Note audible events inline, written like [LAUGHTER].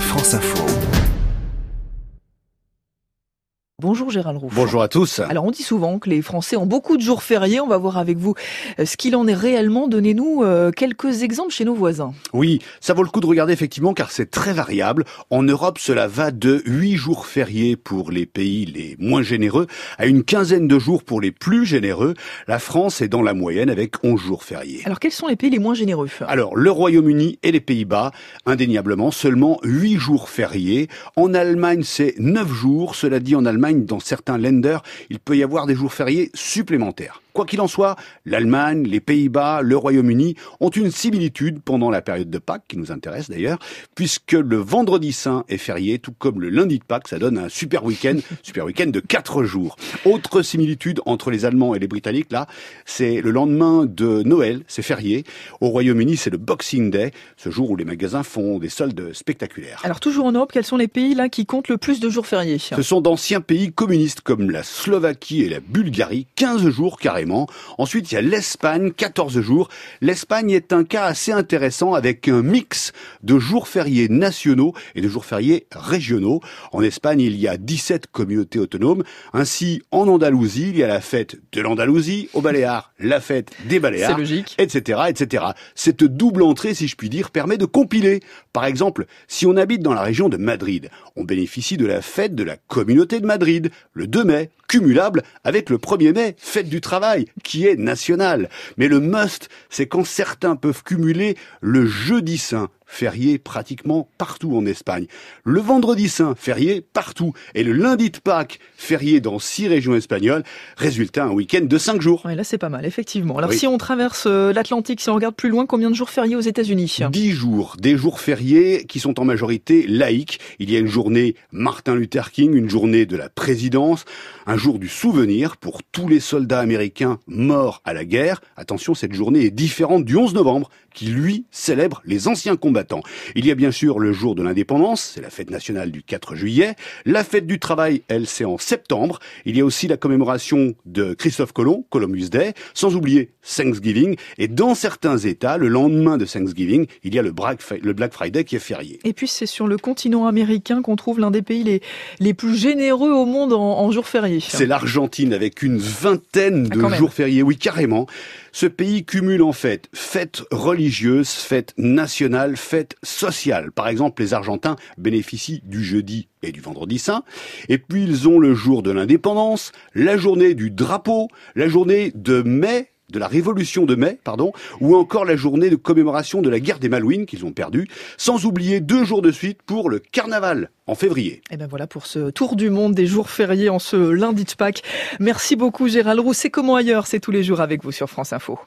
France Info. Bonjour Gérald Roux. Bonjour à tous. Alors on dit souvent que les Français ont beaucoup de jours fériés. On va voir avec vous euh, ce qu'il en est réellement. Donnez-nous euh, quelques exemples chez nos voisins. Oui, ça vaut le coup de regarder effectivement car c'est très variable. En Europe, cela va de 8 jours fériés pour les pays les moins généreux à une quinzaine de jours pour les plus généreux. La France est dans la moyenne avec 11 jours fériés. Alors quels sont les pays les moins généreux? Alors le Royaume-Uni et les Pays-Bas, indéniablement seulement 8 jours fériés. En Allemagne, c'est 9 jours. Cela dit en Allemagne, dans certains lenders, il peut y avoir des jours fériés supplémentaires. Quoi qu'il en soit, l'Allemagne, les Pays-Bas, le Royaume-Uni ont une similitude pendant la période de Pâques, qui nous intéresse d'ailleurs, puisque le vendredi saint est férié, tout comme le lundi de Pâques, ça donne un super week-end, [LAUGHS] super week-end de quatre jours. Autre similitude entre les Allemands et les Britanniques, là, c'est le lendemain de Noël, c'est férié. Au Royaume-Uni, c'est le Boxing Day, ce jour où les magasins font des soldes spectaculaires. Alors toujours en Europe, quels sont les pays là qui comptent le plus de jours fériés? Ce sont d'anciens pays communistes comme la Slovaquie et la Bulgarie, 15 jours carrément Ensuite, il y a l'Espagne, 14 jours. L'Espagne est un cas assez intéressant avec un mix de jours fériés nationaux et de jours fériés régionaux. En Espagne, il y a 17 communautés autonomes. Ainsi, en Andalousie, il y a la fête de l'Andalousie, au Baléares, la fête des Baléares, etc., etc. Cette double entrée, si je puis dire, permet de compiler. Par exemple, si on habite dans la région de Madrid, on bénéficie de la fête de la communauté de Madrid, le 2 mai, cumulable avec le 1er mai, fête du travail, qui est nationale. Mais le must, c'est quand certains peuvent cumuler le jeudi saint, férié pratiquement partout en Espagne. Le vendredi saint, férié partout. Et le lundi de Pâques, férié dans six régions espagnoles. Résultat, un week-end de cinq jours. Oui, là c'est pas mal, effectivement. Alors si on traverse euh, l'Atlantique, si on regarde plus loin, combien de jours fériés aux États-Unis? Dix jours. Des jours fériés qui sont en majorité laïques. Il y a une journée Martin Luther King, une journée de la présidence, un jour du souvenir pour tous les soldats américains morts à la guerre. Attention, cette journée est différente du 11 novembre, qui lui célèbre les anciens combats il y a bien sûr le jour de l'indépendance, c'est la fête nationale du 4 juillet. La fête du travail, elle, c'est en septembre. Il y a aussi la commémoration de Christophe Colomb, Columbus Day, sans oublier Thanksgiving. Et dans certains États, le lendemain de Thanksgiving, il y a le Black, Friday qui est férié. Et puis c'est sur le continent américain qu'on trouve l'un des pays les, les plus généreux au monde en, jours fériés. C'est l'Argentine avec une vingtaine ah, de jours fériés, oui carrément. Ce pays cumule en fait fêtes religieuses, fêtes nationales, fêtes sociales. Par exemple, les Argentins bénéficient du jeudi et du vendredi saint. Et puis ils ont le jour de l'indépendance, la journée du drapeau, la journée de mai, de la Révolution de mai, pardon, ou encore la journée de commémoration de la guerre des Malouines qu'ils ont perdue, sans oublier deux jours de suite pour le carnaval en février. Et ben voilà pour ce tour du monde des jours fériés en ce lundi de Pâques. Merci beaucoup Gérald Roux. C'est comment ailleurs, c'est tous les jours avec vous sur France Info.